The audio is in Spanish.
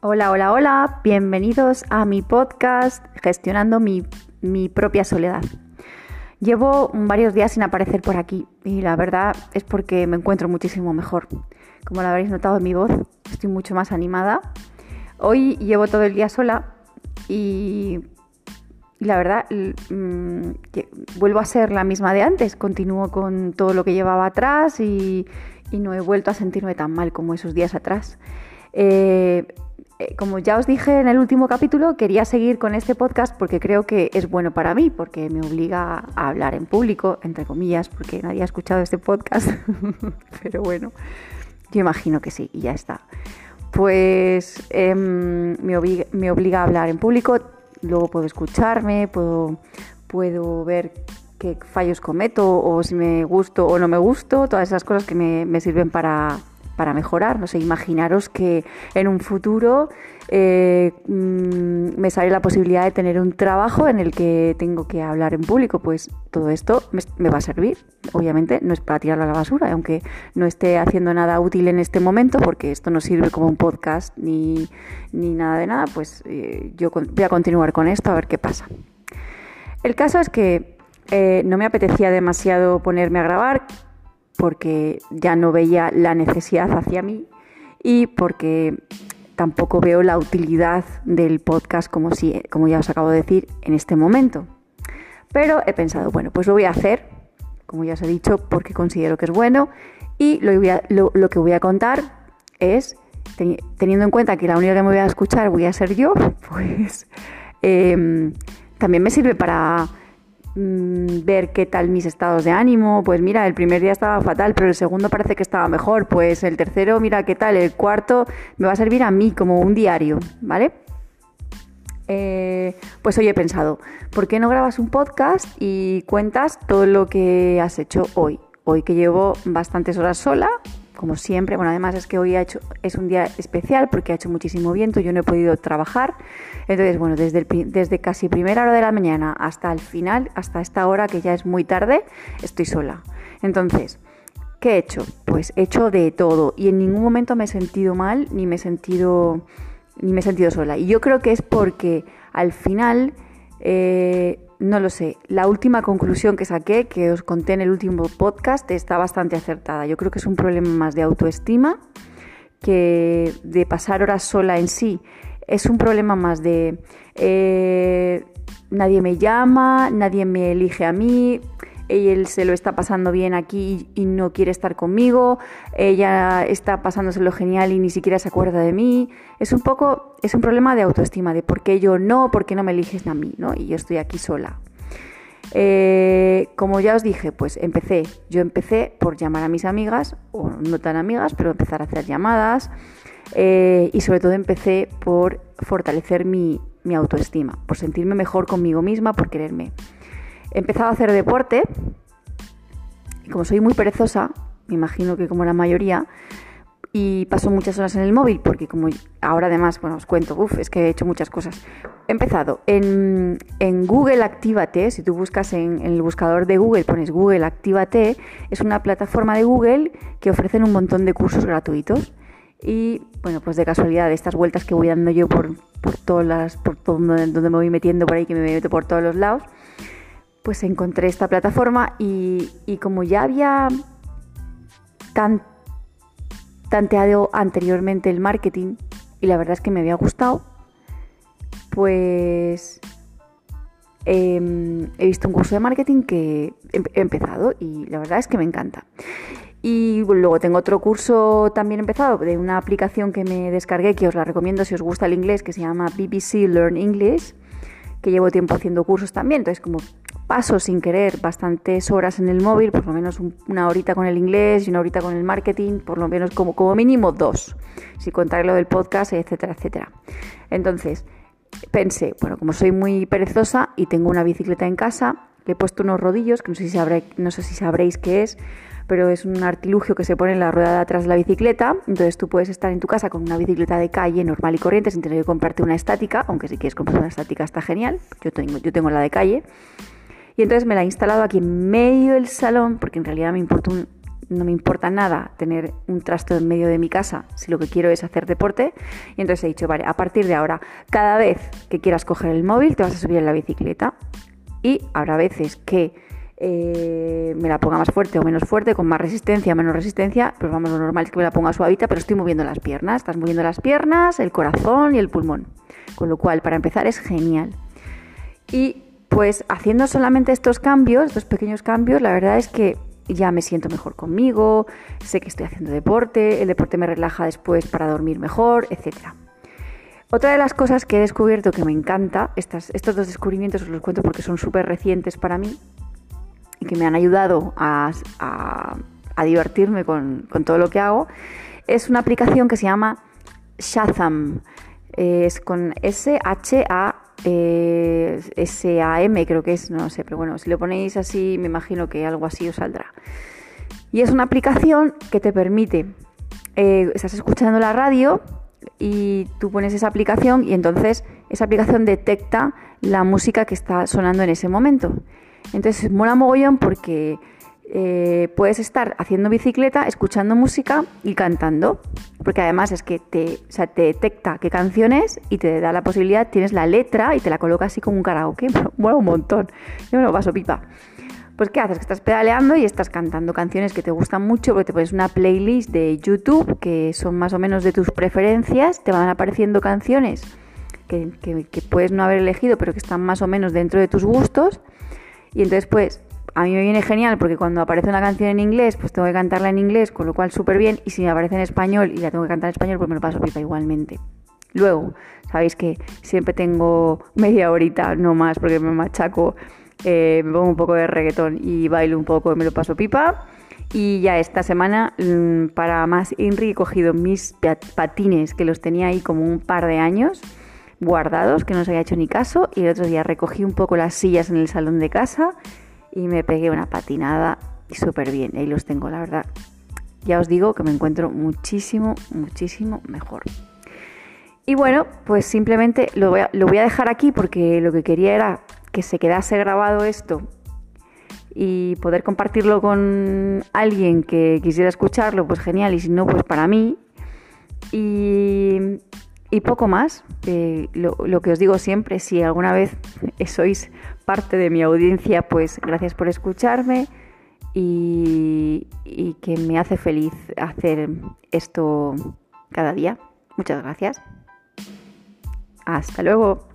Hola, hola, hola, bienvenidos a mi podcast Gestionando mi, mi, propia soledad. Llevo varios días sin aparecer por aquí y la verdad es porque me encuentro muchísimo mejor. Como lo habréis notado en mi voz, estoy mucho más animada. Hoy llevo todo el día sola y, la verdad mm, vuelvo a ser la misma de antes. Continúo con todo lo que llevaba atrás y, no he vuelto a sentirme tan mal como esos días atrás. Eh, como ya os dije en el último capítulo, quería seguir con este podcast porque creo que es bueno para mí, porque me obliga a hablar en público, entre comillas, porque nadie ha escuchado este podcast. Pero bueno, yo imagino que sí, y ya está. Pues em, me, obliga, a hablar en público, luego puedo escucharme, puedo ver qué fallos cometo o si me gusto o no me gusto, todas esas cosas que me sirven para, para mejorar. No sé, imaginaros que en un futuro eh, mm, me sale la posibilidad de tener un trabajo en el que tengo que hablar en público. Pues todo esto me, va a servir. Obviamente no es para tirarlo a la basura, aunque no esté haciendo nada útil en este momento, porque esto no sirve como un podcast ni, nada de nada, pues eh, yo voy a continuar con esto a ver qué pasa. El caso es que eh, no me apetecía demasiado ponerme a grabar, porque ya no veía la necesidad hacia mí y porque tampoco veo la utilidad del podcast como, si, como ya os acabo de decir en este momento. Pero he pensado, bueno, pues lo voy a hacer, como ya os he dicho, porque considero que es bueno y lo, que voy a contar es, teniendo en cuenta que la única que me voy a escuchar voy a ser yo, pues em, también me sirve para Mm, ver qué tal mis estados de ánimo. Pues mira, el primer día estaba fatal, pero el segundo parece que estaba mejor. Pues el tercero, mira qué tal. El cuarto me va a servir a mí como un diario, ¿vale? Eh, pues hoy he pensado, ¿por qué no grabas un podcast y cuentas todo lo que has hecho hoy? Hoy que llevo bastantes horas sola, como siempre. Bueno, además es que hoy ha hecho, es un día especial porque ha hecho muchísimo viento, yo no he podido trabajar. Entonces, bueno, desde, desde casi primera hora de la mañana hasta el final, hasta esta hora que ya es muy tarde, estoy sola. Entonces, ¿qué he hecho? Pues he hecho de todo y en ningún momento me he sentido mal ni me he sentido, ni me he sentido sola. Y yo creo que es porque al final... Eh, no lo sé. La última conclusión que saqué, que os conté en el último podcast, está bastante acertada. Yo creo que es un problema más de autoestima que de pasar horas sola en sí. Es un problema más de eh, nadie me llama, nadie me elige a mí, él se lo está pasando bien aquí y no quiere estar conmigo, ella está pasándoselo genial y ni siquiera se acuerda de mí. Es un poco, es un problema de autoestima, de por qué yo no, por qué no me eliges a mí, ¿no? Y yo estoy aquí sola. Eh, como ya os dije, pues empecé, yo empecé por llamar a mis amigas, o no tan amigas, pero empezar a hacer llamadas eh, y sobre todo empecé por fortalecer mi, mi autoestima, por sentirme mejor conmigo misma, por quererme. He empezado a hacer deporte y como soy muy perezosa, me imagino que como la mayoría, y paso muchas horas en el móvil porque como ahora además, bueno, os cuento, uff, es que he hecho muchas cosas. He empezado en, Google Actívate, si tú buscas en, el buscador de Google, pones Google Actívate, es una plataforma de Google que ofrecen un montón de cursos gratuitos. Y bueno, pues de casualidad, de estas vueltas que voy dando yo por, por todas las, por todo donde, donde me voy metiendo por ahí, que me meto por todos los lados, pues encontré esta plataforma y, como ya había tan, tanteado anteriormente el marketing y la verdad es que me había gustado, pues em, he visto un curso de marketing que he empezado y la verdad es que me encanta. Y luego tengo otro curso también empezado de una aplicación que me descargué que os la recomiendo si os gusta el inglés que se llama BBC Learn English que llevo tiempo haciendo cursos también, entonces como paso sin querer bastantes horas en el móvil, por lo menos una horita con el inglés y una horita con el marketing, por lo menos como, como mínimo dos, si contar lo del podcast, etcétera, etcétera. Entonces, pensé, bueno, como soy muy perezosa y tengo una bicicleta en casa, le he puesto unos rodillos, que no sé si, sabréis qué es, pero es un artilugio que se pone en la rueda de atrás de la bicicleta. Entonces tú puedes estar en tu casa con una bicicleta de calle normal y corriente sin tener que comprarte una estática, aunque si quieres comprar una estática está genial. Yo tengo, la de calle. Y entonces me la he instalado aquí en medio del salón, porque en realidad no me importa nada tener un trasto en medio de mi casa si lo que quiero es hacer deporte. Y entonces he dicho, vale, a partir de ahora, cada vez que quieras coger el móvil, te vas a subir en la bicicleta. Y habrá veces que eh, me la ponga más fuerte o menos fuerte, con más resistencia o menos resistencia, pues vamos, lo normal es que me la ponga suavita, pero estoy moviendo las piernas. Estás moviendo las piernas, el corazón y el pulmón. Con lo cual, para empezar, es genial. Y pues haciendo solamente estos cambios, estos pequeños cambios, la verdad es que ya me siento mejor conmigo, sé que estoy haciendo deporte, el deporte me relaja después para dormir mejor, etc. Otra de las cosas que he descubierto que me encanta, estos dos descubrimientos os los cuento porque son súper recientes para mí y que me han ayudado a, divertirme con, todo lo que hago, es una aplicación que se llama Shazam. Es con S-H-A eh, creo que es, no sé, pero bueno, si lo ponéis así me imagino que algo así os saldrá. Y es una aplicación que te permite, eh, estás escuchando la radio y tú pones esa aplicación y entonces esa aplicación detecta la música que está sonando en ese momento. Entonces mola mogollón porque eh, puedes estar haciendo bicicleta, escuchando música y cantando. Porque además es que te, te detecta qué canciones y te da la posibilidad, tienes la letra y te la coloca así como un karaoke. Bueno, un montón. Yo me lo paso pipa. Pues ¿qué haces? Que estás pedaleando y estás cantando canciones que te gustan mucho porque te pones una playlist de YouTube que son más o menos de tus preferencias, te van apareciendo canciones que, que puedes no haber elegido pero que están más o menos dentro de tus gustos y entonces pues a mí me viene genial porque cuando aparece una canción en inglés, pues tengo que cantarla en inglés, con lo cual súper bien. Y si me aparece en español y la tengo que cantar en español, pues me lo paso pipa igualmente. Luego, sabéis que siempre tengo media horita, no más, porque me machaco, eh, me pongo un poco de reggaetón y bailo un poco me lo paso pipa. Y ya esta semana, mm, para más Inri, he cogido mis patines, que los tenía ahí como un par de años guardados, que no se había hecho ni caso. Y el otro día recogí un poco las sillas en el salón de casa y me pegué una patinada súper bien. Ahí los tengo, la verdad. Ya os digo que me encuentro muchísimo, muchísimo mejor. Y bueno, pues simplemente lo voy, a, lo voy a dejar aquí porque lo que quería era que se quedase grabado esto y poder compartirlo con alguien que quisiera escucharlo, pues genial, y si no, pues para mí. Y, poco más, lo, lo, que os digo siempre, si alguna vez sois parte de mi audiencia, pues gracias por escucharme y que me hace feliz hacer esto cada día. Muchas gracias. Hasta luego.